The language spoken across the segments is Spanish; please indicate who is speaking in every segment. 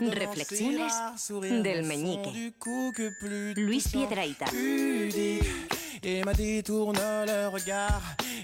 Speaker 1: Reflexiones del meñique.
Speaker 2: du coup que plus
Speaker 1: Luis
Speaker 2: touchants.
Speaker 1: Piedrahita.
Speaker 2: Pudique. Emma détourne le regard.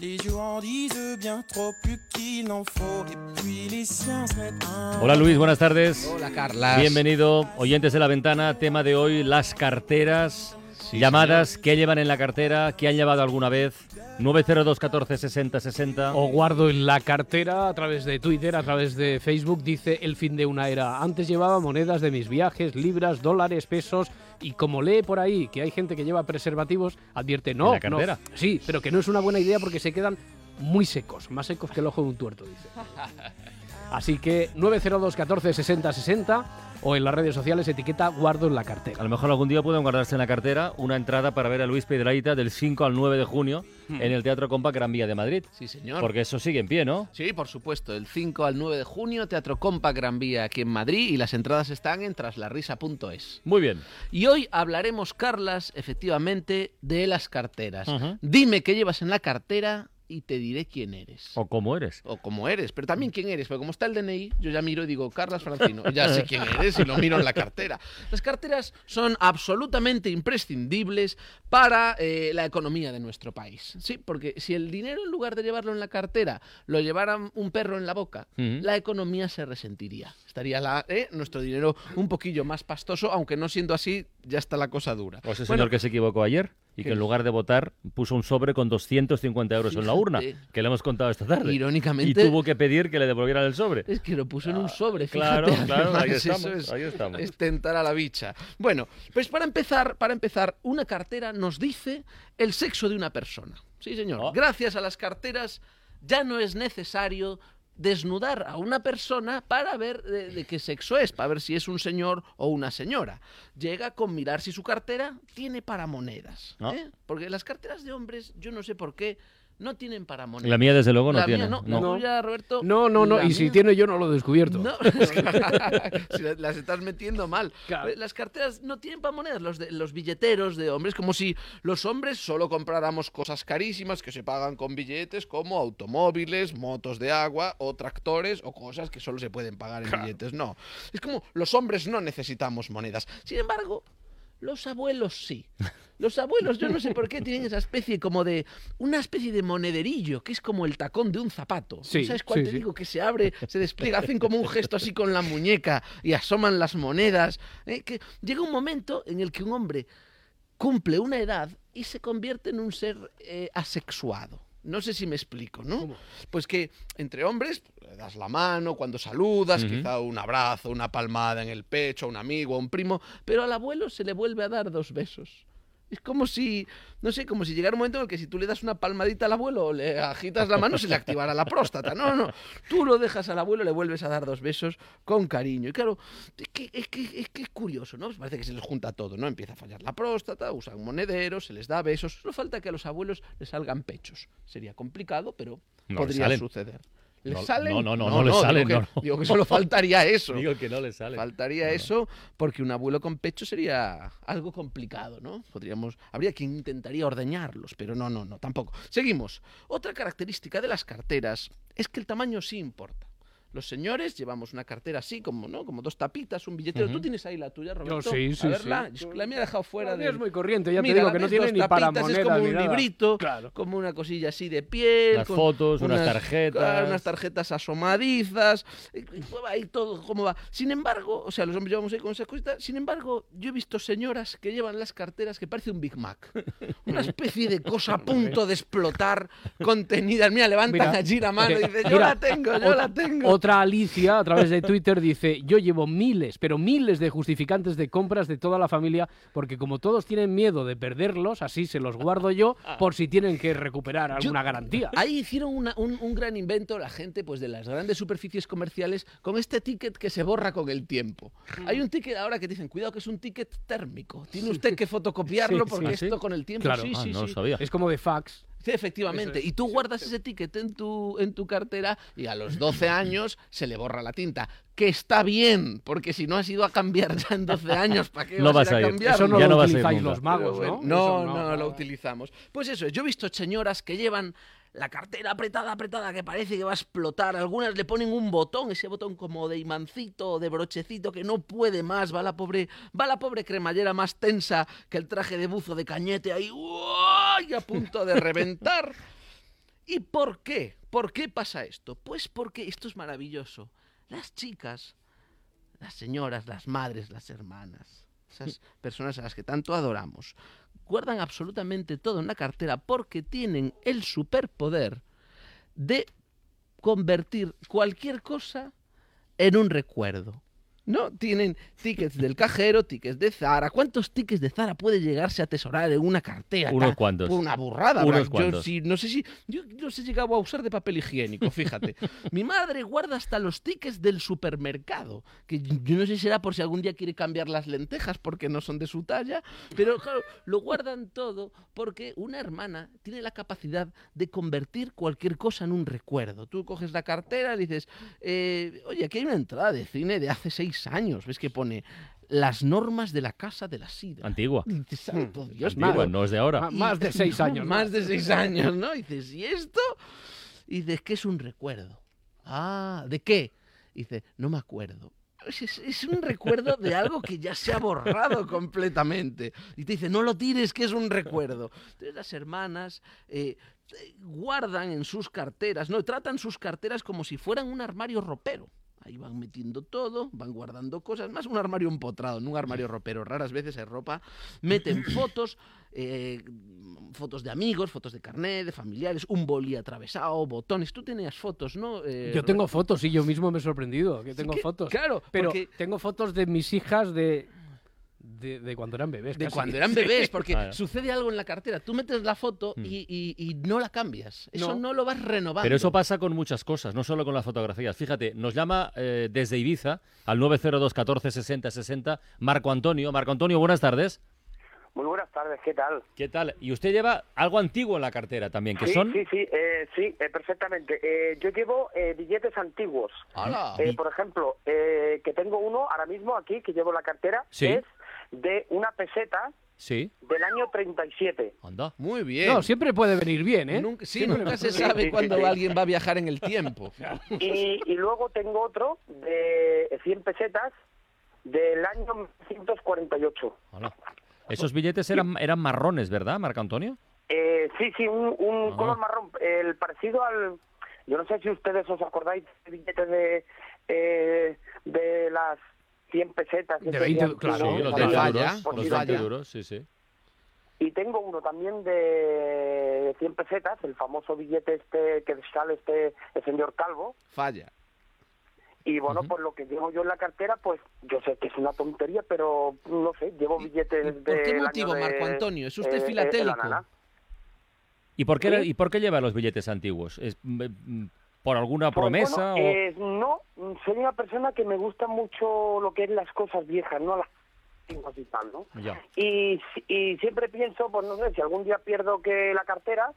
Speaker 2: Les yeux en disent bien trop plus qu'il n'en faut. Et puis les siens se mettent un.
Speaker 3: Hola Luis, buenas tardes.
Speaker 4: Hola.
Speaker 3: Bienvenido, oyentes de la ventana. Tema de hoy, las carteras.
Speaker 4: Sí,
Speaker 3: llamadas, ¿qué llevan en la cartera? ¿Qué han llevado alguna vez? 902 14 60 60.
Speaker 4: O guardo en la cartera a través de Twitter, a través de Facebook, dice el fin de una era. Antes llevaba monedas de mis viajes, libras, dólares, pesos, y como lee por ahí que hay gente que lleva preservativos, advierte no.
Speaker 3: ¿En la cartera?
Speaker 4: no. Sí, pero que no es una buena idea porque se quedan muy secos, más secos que el ojo de un tuerto, dice. Así que 902 14 60 60 o en las redes sociales etiqueta guardo en la cartera.
Speaker 3: A lo mejor algún día pueden guardarse en la cartera una entrada para ver a Luis Piedrahita del 5 al 9 de junio en el Teatro Compa Gran Vía de Madrid.
Speaker 5: Sí, señor.
Speaker 3: Porque eso sigue en pie, ¿no?
Speaker 5: Sí, por supuesto. El 5 al 9 de junio, Teatro Compa Gran Vía aquí en Madrid y las entradas están en traslarrisa.es.
Speaker 3: Muy bien.
Speaker 5: Y hoy hablaremos, Carlas, efectivamente, de las carteras. Dime qué llevas en la cartera y te diré quién eres.
Speaker 3: O cómo eres.
Speaker 5: O cómo eres, pero también quién eres, porque como está el DNI, yo ya miro y digo, Carlas Francino, ya sé quién eres y lo miro en la cartera. Las carteras son absolutamente imprescindibles para eh, la economía de nuestro país. Sí, porque si el dinero en lugar de llevarlo en la cartera lo llevara un perro en la boca, la economía se resentiría. Estaría la, eh, nuestro dinero un poquillo más pastoso, aunque no siendo así, ya está la cosa dura.
Speaker 3: O ese
Speaker 5: Bueno,
Speaker 3: señor que se equivocó ayer y que en lugar de votar puso un sobre con 250 euros en la urna, que le hemos contado esta tarde.
Speaker 5: Irónicamente-
Speaker 3: Y tuvo que pedir que le devolvieran el sobre.
Speaker 5: Es que lo puso en un sobre,
Speaker 3: Claro,
Speaker 5: fíjate,
Speaker 3: claro, ahí
Speaker 5: además, eso
Speaker 3: estamos,
Speaker 5: es-
Speaker 3: ahí estamos.
Speaker 5: es tentar a la bicha. Bueno, pues para empezar, para empezar, una cartera nos dice el sexo de una persona. Sí, señor.
Speaker 3: Oh.
Speaker 5: Gracias a las carteras ya no es necesario desnudar a una persona para ver de, de qué sexo es, para ver si es un señor o una señora. Llega con mirar si su cartera tiene para monedas.
Speaker 3: Ah.
Speaker 5: ¿eh? Porque las carteras de hombres, yo no sé por qué, no tienen para monedas.
Speaker 3: La mía, desde luego, no
Speaker 5: La mía
Speaker 3: tiene.
Speaker 5: no,
Speaker 3: no.
Speaker 5: la tuya, Roberto.
Speaker 4: No, no, no,
Speaker 5: la
Speaker 4: y si tiene yo no lo he descubierto.
Speaker 5: no, las estás metiendo mal.
Speaker 4: Claro.
Speaker 5: Las carteras no tienen para monedas, los, de, los billeteros de hombres, como si los hombres solo compráramos cosas carísimas que se pagan con billetes, como automóviles, motos de agua o tractores o cosas que solo se pueden pagar en billetes. No, es como los hombres no necesitamos monedas. Sin embargo, los abuelos sí. Los abuelos, yo no sé por qué, tienen esa especie como de. Una especie de monederillo, que es como el tacón de un zapato.
Speaker 4: Sí,
Speaker 5: ¿Sabes cuál
Speaker 4: sí,
Speaker 5: te
Speaker 4: sí.
Speaker 5: digo? Que se abre, se despliega, hacen como un gesto así con la muñeca y asoman las monedas. ¿eh? Que llega un momento en el que un hombre cumple una edad y se convierte en un ser eh, asexuado. No sé si me explico, ¿no?
Speaker 4: ¿Cómo?
Speaker 5: Pues que entre hombres le das la mano cuando saludas, quizá un abrazo, una palmada en el pecho a un amigo, a un primo, pero al abuelo se le vuelve a dar dos besos. Es como si, no sé, como si llegara un momento en el que si tú le das una palmadita al abuelo o le agitas la mano, se le activara la próstata. No, no, tú lo dejas al abuelo, le vuelves a dar dos besos con cariño. Y claro, es que es, que, es, que es curioso, ¿no? Pues parece que se les junta todo, ¿no? Empieza a fallar la próstata, usan monederos, se les da besos. Solo falta que a los abuelos les salgan pechos. Sería complicado, pero
Speaker 3: No
Speaker 5: podría suceder. ¿Les
Speaker 3: No,
Speaker 5: salen?
Speaker 3: no, no, no, no les salen,
Speaker 5: Digo que, digo que solo faltaría eso.
Speaker 3: Digo que no le sale.
Speaker 5: Faltaría eso porque un abuelo con pecho sería algo complicado, ¿no? Podríamos, habría quien intentaría ordeñarlos, pero no, no, no, tampoco. Seguimos. Otra característica de las carteras es que el tamaño sí importa. Los señores llevamos una cartera así, como, ¿no? Como dos tapitas, un billetero. ¿Tú tienes ahí la tuya, Roberto?
Speaker 4: sí, sí,
Speaker 5: A verla.
Speaker 4: sí.
Speaker 5: La mía he dejado fuera
Speaker 4: La
Speaker 5: de...
Speaker 4: es muy corriente, ya te digo que no tiene ni para monedas
Speaker 5: Es como un librito,
Speaker 4: Claro.
Speaker 5: como una cosilla así de piel. Con
Speaker 3: fotos, unas tarjetas.
Speaker 5: claro, unas tarjetas asomadizas. y- y pues ahí todo, cómo va. Sin embargo, o sea, los hombres llevamos ahí con esas cositas. Sin embargo, yo he visto señoras que llevan las carteras que parece un Big Mac. Una especie de cosa a punto de explotar contenida. Mira, levantan
Speaker 4: Mira,
Speaker 5: allí la mano y
Speaker 4: eh,
Speaker 5: dicen, yo
Speaker 4: mira,
Speaker 5: la tengo, yo la tengo.
Speaker 4: Otra Alicia a través de Twitter dice, yo llevo miles, pero miles de justificantes de compras de toda la familia, porque como todos tienen miedo de perderlos, así se los guardo yo por si tienen que recuperar alguna garantía.
Speaker 5: Ahí hicieron una- un, un gran invento la gente pues de las grandes superficies comerciales con este ticket que se borra con el tiempo. Hay un ticket ahora que dicen, cuidado que es un ticket térmico. Tiene usted que fotocopiarlo
Speaker 4: Sí,
Speaker 5: porque
Speaker 4: sí,
Speaker 5: esto
Speaker 4: sí.
Speaker 5: con el tiempo
Speaker 4: Claro.
Speaker 5: sí,
Speaker 3: Ah,
Speaker 5: sí,
Speaker 3: no lo sabía.
Speaker 4: Es como de fax.
Speaker 5: Sí, efectivamente.
Speaker 4: Es.
Speaker 5: Y tú guardas ese ticket en tu, en tu cartera y a los 12 años se le borra la tinta. Que está bien, porque si no has ido a cambiar ya en 12 años, ¿para qué
Speaker 3: No
Speaker 5: vas,
Speaker 3: vas
Speaker 5: a ir a cambiar?
Speaker 4: Eso no
Speaker 3: Ya
Speaker 4: lo
Speaker 3: no
Speaker 4: utilizáis los magos, ¿no?
Speaker 5: bueno, no,
Speaker 4: Eso
Speaker 5: no, lo utilizamos. Pues eso, yo he visto señoras que llevan la cartera apretada, apretada, que parece que va a explotar. Algunas le ponen un botón, ese botón como de imancito, de brochecito, que no puede más. Va la pobre, va la pobre cremallera más tensa que el traje de buzo de cañete ahí, ¡uay! a punto de reventar. ¿Y por qué? ¿Por qué pasa esto? Pues porque esto es maravilloso. Las chicas, las señoras, las madres, las hermanas, esas personas a las que tanto adoramos, guardan absolutamente todo en la cartera porque tienen el superpoder de convertir cualquier cosa en un recuerdo. No, tienen tickets del cajero, tickets de Zara. ¿Cuántos tickets de Zara puede llegarse a atesorar en una cartera?
Speaker 3: Unos cuantos.
Speaker 5: Una burrada.
Speaker 3: Unos.
Speaker 5: Yo sí, no sé si yo los he llegado a usar de papel higiénico, fíjate. Mi madre guarda hasta los tickets del supermercado, que yo no sé si será por si algún día quiere cambiar las lentejas porque no son de su talla, pero claro, lo guardan todo porque una hermana tiene la capacidad de convertir cualquier cosa en un recuerdo. Tú coges la cartera y dices, eh, oye, aquí hay una entrada de cine de hace seis años, ves que pone las normas de la casa de la sida.
Speaker 3: Antigua.
Speaker 5: Y dices, "Santo Dios,
Speaker 3: Antigua,
Speaker 5: madre".
Speaker 3: no es de ahora.
Speaker 4: Más de seis años.
Speaker 5: Más de seis años, ¿no? Y dices, ¿y esto? Y dices, ¿qué es un recuerdo? Ah, ¿de qué? Y dice, no me acuerdo. Es, es- es un recuerdo de algo que ya se ha borrado completamente. Y te dice, no lo tires, que es un recuerdo. Entonces las hermanas eh, eh, guardan en sus carteras, no, tratan sus carteras como si fueran un armario ropero. Ahí van metiendo todo, van guardando cosas, más un armario empotrado, no un armario ropero. Raras veces hay ropa. Meten fotos, eh, fotos de amigos, fotos de carnet, de familiares, un boli atravesado, botones. Tú tenías fotos, ¿no? Eh,
Speaker 4: Yo tengo fotos y yo mismo me he sorprendido que tengo
Speaker 5: que-
Speaker 4: fotos.
Speaker 5: claro,
Speaker 4: pero
Speaker 5: porque-
Speaker 4: tengo fotos de mis hijas de, de, de cuando eran bebés.
Speaker 5: de
Speaker 4: casi.
Speaker 5: cuando eran bebés, porque
Speaker 3: Claro.
Speaker 5: sucede algo en la cartera. Tú metes la foto
Speaker 3: Mm.
Speaker 5: y, y- y no la cambias. Eso
Speaker 4: No.
Speaker 5: no. lo vas renovando.
Speaker 3: Pero eso pasa con muchas cosas, no solo con las fotografías. Fíjate, nos llama eh, desde Ibiza al 902 14 60 60 Marco Antonio. Marco Antonio, buenas tardes.
Speaker 1: Muy buenas tardes, ¿qué tal?
Speaker 3: ¿Qué tal? Y usted lleva algo antiguo en la cartera también, que
Speaker 1: sí,
Speaker 3: son...
Speaker 1: sí, sí, eh, sí, eh, perfectamente. Eh, yo llevo eh, billetes antiguos. Eh, por ejemplo, eh, que tengo uno ahora mismo aquí, que llevo en la cartera,
Speaker 3: Sí.
Speaker 1: es de una peseta
Speaker 3: Sí,
Speaker 1: del año 37.
Speaker 3: anda.
Speaker 5: Muy bien.
Speaker 4: No, siempre puede venir bien, ¿eh?
Speaker 5: Nunca, sí,
Speaker 4: Siempre
Speaker 5: nunca se sabe
Speaker 1: sí,
Speaker 5: cuándo
Speaker 1: sí.
Speaker 5: alguien va a viajar en el tiempo.
Speaker 1: Y, y luego tengo otro de 100 pesetas del año 1948.
Speaker 3: Hola. Esos billetes eran, eran marrones, ¿verdad, Marco Antonio?
Speaker 1: Eh, sí, sí, un, un
Speaker 3: Ah.
Speaker 1: color marrón, el parecido al... Yo no sé si ustedes os acordáis de billetes de, eh, de las 100 pesetas.
Speaker 4: De
Speaker 1: se
Speaker 4: 20,
Speaker 1: hacían,
Speaker 4: claro,
Speaker 3: los
Speaker 5: de
Speaker 3: 20
Speaker 5: falla,
Speaker 3: duros.
Speaker 1: por
Speaker 3: Los
Speaker 1: si
Speaker 3: 20
Speaker 1: falla.
Speaker 3: duros, sí, sí.
Speaker 1: Y tengo uno también de 100 pesetas, el famoso billete este que sale este el señor Calvo.
Speaker 5: Falla.
Speaker 1: Y bueno, pues lo que llevo yo en la cartera, pues yo sé que es una tontería, pero no sé, llevo billetes de...
Speaker 5: ¿Por qué motivo, Marco Antonio? ¿Es usted filatélico?
Speaker 3: ¿Y por qué,
Speaker 1: ¿Sí?
Speaker 3: ¿Y por qué lleva los billetes antiguos? ¿Es, mm, mm, ¿Por alguna promesa?
Speaker 1: Pues,
Speaker 3: o...
Speaker 1: eh, no, soy una persona que me gusta mucho lo que es las cosas viejas, no las y tal, ¿no?
Speaker 3: Ya.
Speaker 1: Y, y siempre pienso, pues no sé, si algún día pierdo que la cartera,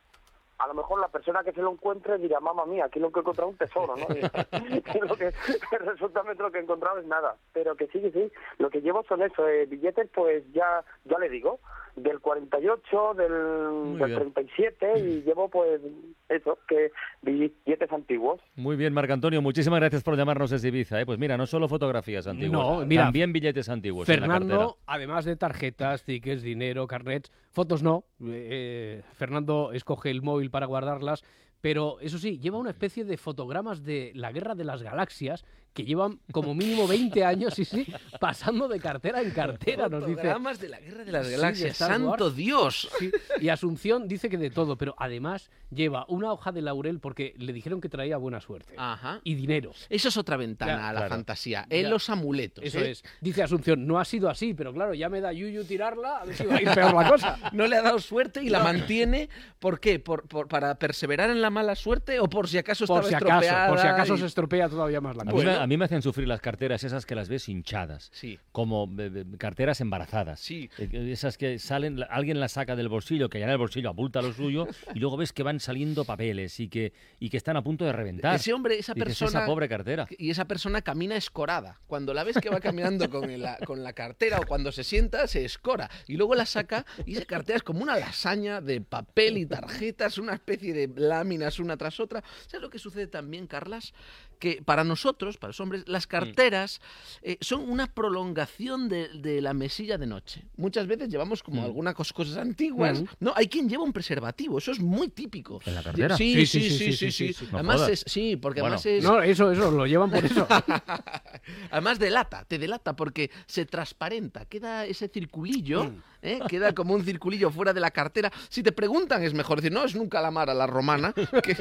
Speaker 1: a lo mejor la persona que se lo encuentre dirá, mamá mía, aquí lo que he encontrado es un tesoro, ¿no? Y lo que, resulta que lo que he encontrado es nada. Pero que sí, que sí, lo que llevo son eso, eh, billetes, pues ya ya le digo, del 48, del, del
Speaker 3: bien.
Speaker 1: 37, y llevo pues eso, que billetes antiguos.
Speaker 3: Muy bien, Marco Antonio, muchísimas gracias por llamarnos desde Ibiza. ¿eh? Pues mira, no solo fotografías antiguas,
Speaker 4: No, mira,
Speaker 3: también billetes antiguos en la cartera.
Speaker 4: Fernando, además de tarjetas, tickets, dinero, carnets, fotos no. eh, Fernando escoge el móvil para guardarlas, pero eso sí, lleva una especie de fotogramas de la Guerra de las Galaxias que llevan como mínimo 20 años, sí, sí, pasando de cartera en cartera, nos dice.
Speaker 5: Fotogramas de la Guerra de las
Speaker 4: Sí,
Speaker 5: Galaxias. ¡Santo
Speaker 4: Wars.
Speaker 5: Dios!
Speaker 4: Sí, y Asunción dice que de todo, pero además lleva una hoja de laurel porque le dijeron que traía buena suerte.
Speaker 5: Ajá.
Speaker 4: Y dinero.
Speaker 5: Eso es otra ventana
Speaker 4: Ya,
Speaker 5: a la
Speaker 3: claro.
Speaker 5: fantasía. En
Speaker 4: Ya.
Speaker 5: los amuletos.
Speaker 4: Eso
Speaker 5: ¿eh?
Speaker 4: es. Dice Asunción, no ha sido así, pero claro, ya me da yuyu tirarla, a ver si va a ir peor la cosa.
Speaker 5: No le ha dado suerte y la mantiene. ¿Por qué? ¿Por, por- ¿Para perseverar en la mala suerte o por si acaso
Speaker 4: Por
Speaker 5: estaba
Speaker 4: si acaso,
Speaker 5: estropeada?
Speaker 4: por si acaso
Speaker 5: y-
Speaker 4: se estropea todavía más la
Speaker 3: A mí,
Speaker 4: cosa.
Speaker 3: Mí me hacen sufrir las carteras esas que las ves hinchadas,
Speaker 5: Sí.
Speaker 3: como eh, eh, carteras embarazadas.
Speaker 5: Sí.
Speaker 3: Eh, Esas que salen, alguien las saca del bolsillo, que ya en el bolsillo abulta lo suyo, y luego ves que van saliendo papeles y que, y que están a punto de reventar.
Speaker 5: Ese hombre, esa persona.
Speaker 3: esa pobre cartera.
Speaker 5: Y esa persona camina escorada. Cuando la ves que va caminando con la, con la cartera o cuando se sienta, se escora. Y luego la saca y esa cartera es como una lasaña de papel y tarjetas, una especie de lámina láminas una tras otra. ¿Sabes lo que sucede también, Carlas? Que para nosotros, para los hombres, las carteras eh, son una prolongación de, de la mesilla de noche. Muchas veces llevamos como
Speaker 3: Mm.
Speaker 5: algunas cos- cosas antiguas.
Speaker 4: Mm.
Speaker 5: No, hay quien lleva un preservativo, eso es muy típico.
Speaker 3: ¿En la cartera?
Speaker 5: Sí, sí, sí, sí, sí. sí,
Speaker 3: No
Speaker 5: Además
Speaker 3: jodas.
Speaker 5: es, sí, porque
Speaker 3: Bueno.
Speaker 5: además es,
Speaker 4: No, eso, eso, lo llevan por eso.
Speaker 5: Además delata, te delata porque se transparenta, queda ese circulillo,
Speaker 3: Mm.
Speaker 5: ¿Eh? queda como un circulillo fuera de la cartera. Si te preguntan es mejor decir, no, es un calamar a la romana, que,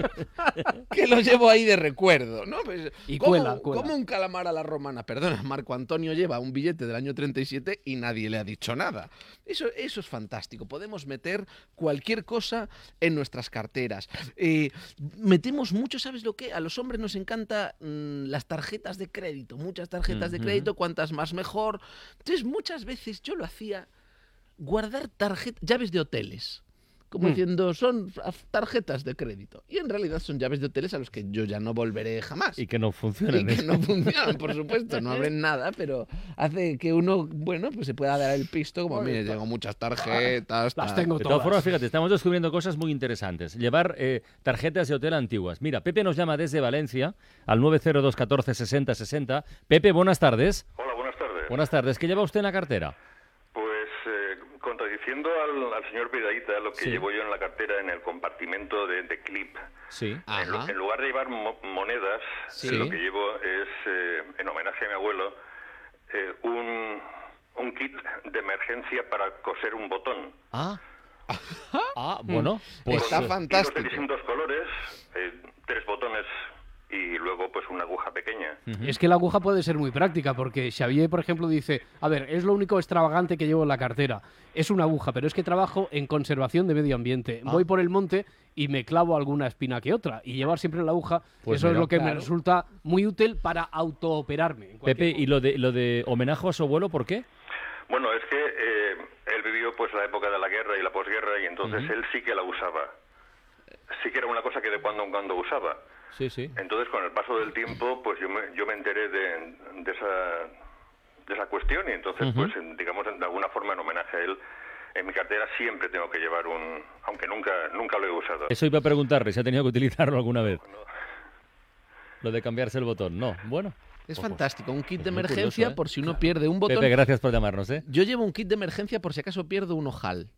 Speaker 5: que lo llevo ahí de recuerdo, ¿no? Pues,
Speaker 4: Y
Speaker 5: ¿cómo,
Speaker 4: cuela, cuela.
Speaker 5: cómo un calamar a la romana? Perdona, Marco Antonio lleva un billete del año 37 y nadie le ha dicho nada. Eso, eso es fantástico, podemos meter cualquier cosa en nuestras carteras. Eh, metemos mucho, ¿sabes lo que? A los hombres nos encanta mm, las tarjetas de crédito, muchas tarjetas de crédito, cuantas más mejor. Entonces, muchas veces yo lo hacía guardar tarjetas, llaves de hoteles. Como
Speaker 4: Mm.
Speaker 5: diciendo, son tarjetas de crédito. Y en realidad son llaves de hoteles a los que yo ya no volveré jamás.
Speaker 3: Y que no funcionan.
Speaker 5: Y que no funcionan, por supuesto, no abren nada, pero hace que uno, bueno, pues se pueda dar el pisto, como, mire, tengo muchas tarjetas.
Speaker 4: Las
Speaker 5: tal".
Speaker 4: tengo
Speaker 3: De todas
Speaker 4: todas.
Speaker 3: formas, fíjate, estamos descubriendo cosas muy interesantes. Llevar eh, tarjetas de hotel antiguas. Mira, Pepe nos llama desde Valencia al 902 14 60 60. Pepe, buenas tardes.
Speaker 6: Hola, buenas tardes.
Speaker 3: Buenas tardes. ¿Qué lleva usted en la cartera?
Speaker 6: Contradiciendo al, al señor Pidaita, lo que
Speaker 3: Sí.
Speaker 6: llevo yo en la cartera en el compartimento de, de clip,
Speaker 3: Sí.
Speaker 6: en,
Speaker 5: Ajá.
Speaker 6: en lugar de llevar mo- monedas,
Speaker 5: Sí.
Speaker 6: lo que llevo es, eh, en homenaje a mi abuelo, eh, un, un kit de emergencia para coser un botón.
Speaker 3: Ah. Ah, bueno. Pues,
Speaker 5: Está
Speaker 3: eh,
Speaker 5: fantástico.
Speaker 6: de distintos colores, eh, tres botones y luego pues una aguja pequeña.
Speaker 4: Es que la aguja puede ser muy práctica, porque Xavier, por ejemplo, dice, a ver, es lo único extravagante que llevo en la cartera. Es una aguja, pero es que trabajo en conservación de medio ambiente.
Speaker 3: Ah.
Speaker 4: Voy por el monte y me clavo alguna espina que otra. Y llevar siempre la aguja,
Speaker 3: Pues
Speaker 4: eso
Speaker 3: mira.
Speaker 4: es lo que me resulta muy útil para autooperarme.
Speaker 3: Pepe, ¿y lo de, lo de homenaje a su abuelo, por qué?
Speaker 6: Bueno, es que eh, él vivió pues la época de la guerra y la posguerra y entonces él sí que la usaba. Sí que era una cosa que de cuando en cuando usaba.
Speaker 3: Sí, sí.
Speaker 6: Entonces, con el paso del tiempo, pues yo me, yo me enteré de, de esa de esa cuestión y entonces, pues en- digamos, de alguna forma en homenaje a él, en mi cartera siempre tengo que llevar un, aunque nunca nunca lo he usado.
Speaker 3: Eso iba a preguntarle si ha tenido que utilizarlo alguna vez.
Speaker 6: No.
Speaker 3: Lo de cambiarse el botón. No, bueno.
Speaker 5: Es
Speaker 3: Ojo.
Speaker 5: fantástico, un kit de
Speaker 3: Es
Speaker 5: emergencia
Speaker 3: curioso, ¿eh?
Speaker 5: por si uno pierde un botón.
Speaker 3: Pepe, gracias por llamarnos, ¿eh?
Speaker 5: Yo llevo un kit de emergencia por si acaso pierdo un ojal.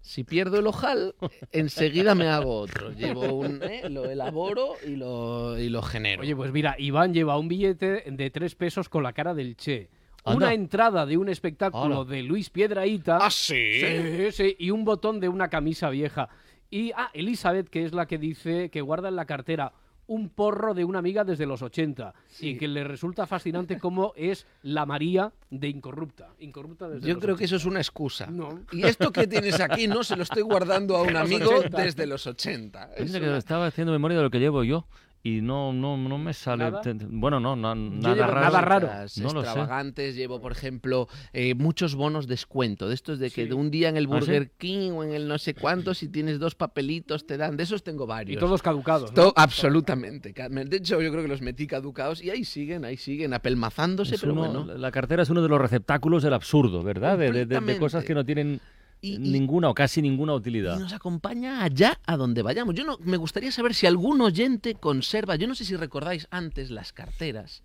Speaker 5: Si pierdo el ojal, enseguida me hago otro. Llevo un, ¿eh? lo elaboro y lo, y lo genero.
Speaker 4: Oye, pues mira, Iván lleva un billete de tres pesos con la cara del Che.
Speaker 3: Anda.
Speaker 4: Una entrada de un espectáculo de Luis Piedraíta.
Speaker 5: ¿Ah, sí?
Speaker 4: Sí, sí, y un botón de una camisa vieja. Y, ah, Elizabeth, que es la que dice que guarda en la cartera un porro de una amiga desde los 80 y que le resulta fascinante cómo es la María de Incorrupta. Incorrupta desde
Speaker 5: Yo
Speaker 4: los
Speaker 5: creo que
Speaker 4: 80.
Speaker 5: eso es una excusa.
Speaker 4: No.
Speaker 5: Y esto que tienes aquí no se lo estoy guardando a un amigo
Speaker 4: 80.
Speaker 5: desde los 80. Es
Speaker 3: Fíjate que
Speaker 5: una-
Speaker 3: estaba haciendo memoria de lo que llevo yo y no, no, no me sale. Bueno, no,
Speaker 5: Yo
Speaker 3: nada
Speaker 5: llevo
Speaker 3: raro.
Speaker 4: nada raro.
Speaker 5: cosas
Speaker 3: No lo sé.
Speaker 5: extravagantes, llevo, por ejemplo, eh, muchos bonos descuento. De estos de que
Speaker 4: Sí.
Speaker 5: de un día en el
Speaker 3: ¿Ah, sí?
Speaker 5: Burger King o en el no sé cuánto, si tienes dos papelitos, te dan. De esos tengo varios.
Speaker 4: Y todos caducados. ¿no?
Speaker 5: To- absolutamente. Carmen. De hecho, yo creo que los metí caducados y ahí siguen, ahí siguen, apelmazándose,
Speaker 3: Es
Speaker 5: pero
Speaker 3: uno-
Speaker 5: bueno.
Speaker 3: La cartera es uno de los receptáculos del absurdo, ¿verdad? De, de- de- cosas que no tienen
Speaker 5: Y- y-
Speaker 3: ninguna o casi ninguna
Speaker 5: Y
Speaker 3: utilidad.
Speaker 5: nos acompaña allá a donde vayamos. Yo no, me gustaría saber si algún oyente conserva, yo no sé si recordáis antes las carteras,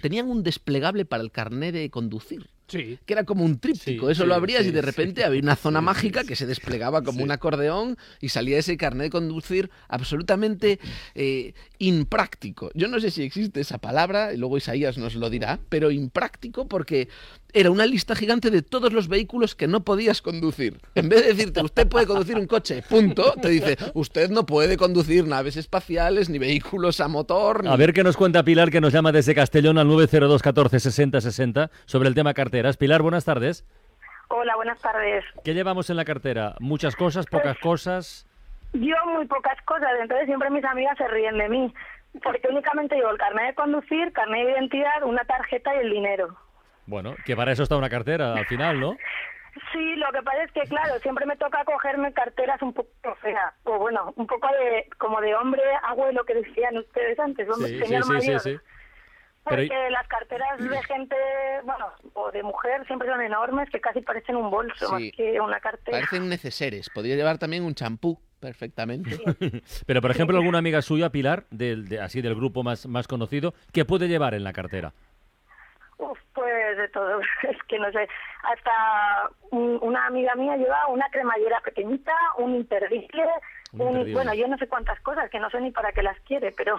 Speaker 5: tenían un desplegable para el carné de conducir.
Speaker 4: Sí.
Speaker 5: que era como un tríptico.
Speaker 3: Sí,
Speaker 5: Eso
Speaker 3: sí,
Speaker 5: lo abrías
Speaker 3: sí,
Speaker 5: y de
Speaker 3: sí.
Speaker 5: repente había una zona
Speaker 3: Sí,
Speaker 5: mágica
Speaker 3: sí,
Speaker 5: que se desplegaba como
Speaker 3: Sí.
Speaker 5: un acordeón y salía ese carnet de conducir absolutamente eh, impráctico. Yo no sé si existe esa palabra, y luego Isaías nos lo dirá, pero impráctico porque era una lista gigante de todos los vehículos que no podías conducir. En vez de decirte, usted puede conducir un coche, punto, te dice, usted no puede conducir naves espaciales, ni vehículos a motor, ni
Speaker 3: A ver qué nos cuenta Pilar, que nos llama desde Castellón al 902 14 60 60 sobre el tema carteras. Pilar, buenas tardes.
Speaker 7: Hola, buenas tardes.
Speaker 3: ¿Qué llevamos en la cartera? ¿Muchas cosas, pocas cosas?
Speaker 7: Yo muy pocas cosas, entonces siempre mis amigas se ríen de mí, porque únicamente llevo el carnet de conducir, carnet de identidad, una tarjeta y el dinero.
Speaker 3: Bueno, que para eso está una cartera al final, ¿no?
Speaker 7: Sí, lo que pasa es que, claro, siempre me toca cogerme carteras un poco feas, o bueno, un poco de como de hombre abuelo que decían ustedes antes, hombre,
Speaker 3: Sí, sí,
Speaker 7: señor
Speaker 3: sí, sí,
Speaker 7: mayor.
Speaker 3: sí. Pero-
Speaker 7: Porque las carteras de gente, bueno, o de mujer siempre son enormes, que casi parecen un bolso
Speaker 5: Sí.
Speaker 7: más que una cartera.
Speaker 5: parecen neceseres. Podría llevar también un champú, perfectamente.
Speaker 3: Pero, por ejemplo, alguna amiga suya, Pilar, del, de- así del grupo más, más conocido, ¿qué puede llevar en la cartera?
Speaker 7: Uf, pues de todo, es que no sé. Hasta un- una amiga mía lleva una cremallera pequeñita, un imperdible,
Speaker 3: Un
Speaker 7: bueno, yo no sé cuántas cosas, que no sé ni para qué las quiere, pero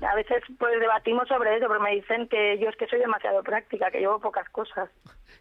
Speaker 7: a veces pues debatimos sobre eso, pero me dicen que yo es que soy demasiado práctica, que llevo pocas cosas.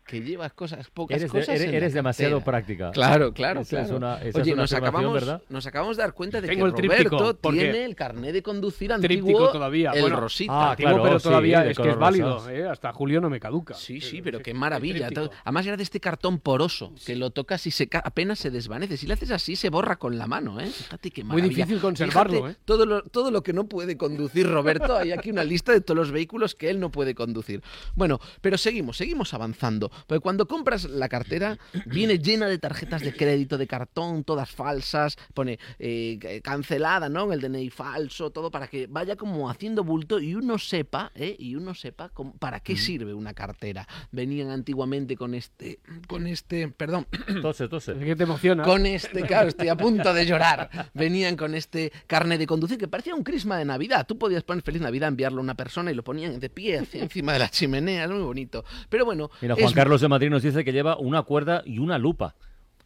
Speaker 5: Que llevas cosas, pocas
Speaker 3: Eres,
Speaker 5: cosas.
Speaker 3: eres- eres demasiado práctica.
Speaker 5: Claro, claro,
Speaker 3: Esa es
Speaker 5: claro.
Speaker 3: una- esa
Speaker 5: Oye,
Speaker 3: es una
Speaker 5: nos acabamos,
Speaker 3: ¿verdad?
Speaker 5: nos acabamos de dar cuenta de
Speaker 4: Tengo
Speaker 5: que
Speaker 4: el tríptico,
Speaker 5: Roberto tiene el carnet de conducir antiguo,
Speaker 4: todavía.
Speaker 5: el
Speaker 4: bueno,
Speaker 5: rosita.
Speaker 3: Ah,
Speaker 4: antiguo,
Speaker 3: claro,
Speaker 4: pero
Speaker 3: sí,
Speaker 4: todavía
Speaker 3: de
Speaker 4: es que es válido. ¿eh? Hasta julio no me caduca.
Speaker 5: Sí, sí, pero
Speaker 4: eh,
Speaker 5: qué maravilla. Además era de este cartón poroso, que lo tocas y se apenas se desvanece. Si le haces así, se borra con la mano, ¿eh? Fíjate qué
Speaker 4: Muy
Speaker 5: maravilla.
Speaker 4: difícil conservarlo,
Speaker 5: Fíjate
Speaker 4: ¿eh?
Speaker 5: Todo lo, todo lo que no puede conducir Roberto, hay aquí una lista de todos los vehículos que él no puede conducir. Bueno, pero seguimos, seguimos avanzando. Porque cuando compras la cartera, viene llena de tarjetas de crédito, de cartón, todas falsas, pone eh, ca- cancelada, ¿no? El DNI falso, todo para que vaya como haciendo bulto y uno sepa, ¿eh? Y uno sepa cómo- para qué sirve una cartera. Venían antiguamente con este, con este, perdón,
Speaker 3: Tose, tose.
Speaker 4: Es que te emociona.
Speaker 5: con este, claro, estoy a punto de llorar. Venían con este carnet de conducir que parecía un crisma de Navidad. Tú podías poner Feliz Navidad, enviarlo a una persona y lo ponían de pie encima de la chimenea, es muy bonito. Pero bueno,
Speaker 3: Mira, Juan
Speaker 5: es-
Speaker 3: Carlos de Madrid nos dice que lleva una cuerda y una lupa.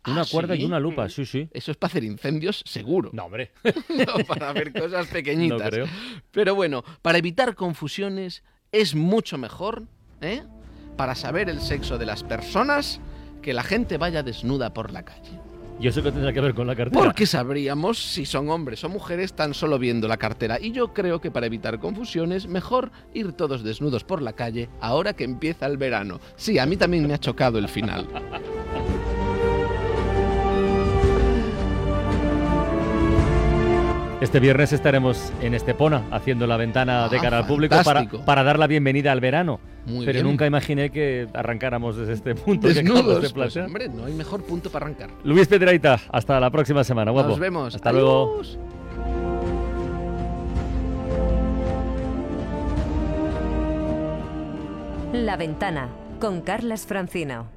Speaker 3: Una
Speaker 5: ¿Ah,
Speaker 3: cuerda
Speaker 5: sí?
Speaker 3: y una lupa, sí, sí.
Speaker 5: Eso es para hacer incendios, seguro.
Speaker 3: No, hombre.
Speaker 5: No, para ver cosas pequeñitas.
Speaker 3: No creo.
Speaker 5: Pero bueno, para evitar confusiones es mucho mejor, ¿eh? Para saber el sexo de las personas, que la gente vaya desnuda por la calle.
Speaker 3: ¿Y eso qué tendrá que ver con la cartera?
Speaker 5: Porque sabríamos si son hombres o mujeres tan solo viendo la cartera. Y yo creo que para evitar confusiones, mejor ir todos desnudos por la calle ahora que empieza el verano. Sí, a mí también me ha chocado el final.
Speaker 3: Este viernes estaremos en Estepona haciendo la ventana de
Speaker 5: Ah,
Speaker 3: cara al público para, para dar la bienvenida al verano.
Speaker 5: Muy
Speaker 3: Pero
Speaker 5: bien.
Speaker 3: nunca imaginé que arrancáramos desde este punto que
Speaker 5: Desnudos.
Speaker 3: de
Speaker 5: Pues, hombre, no hay mejor punto para arrancar.
Speaker 3: Luis Pedraita, hasta la próxima semana, guapo.
Speaker 5: Nos vemos.
Speaker 3: Hasta luego.
Speaker 8: La ventana con Carlas Francino.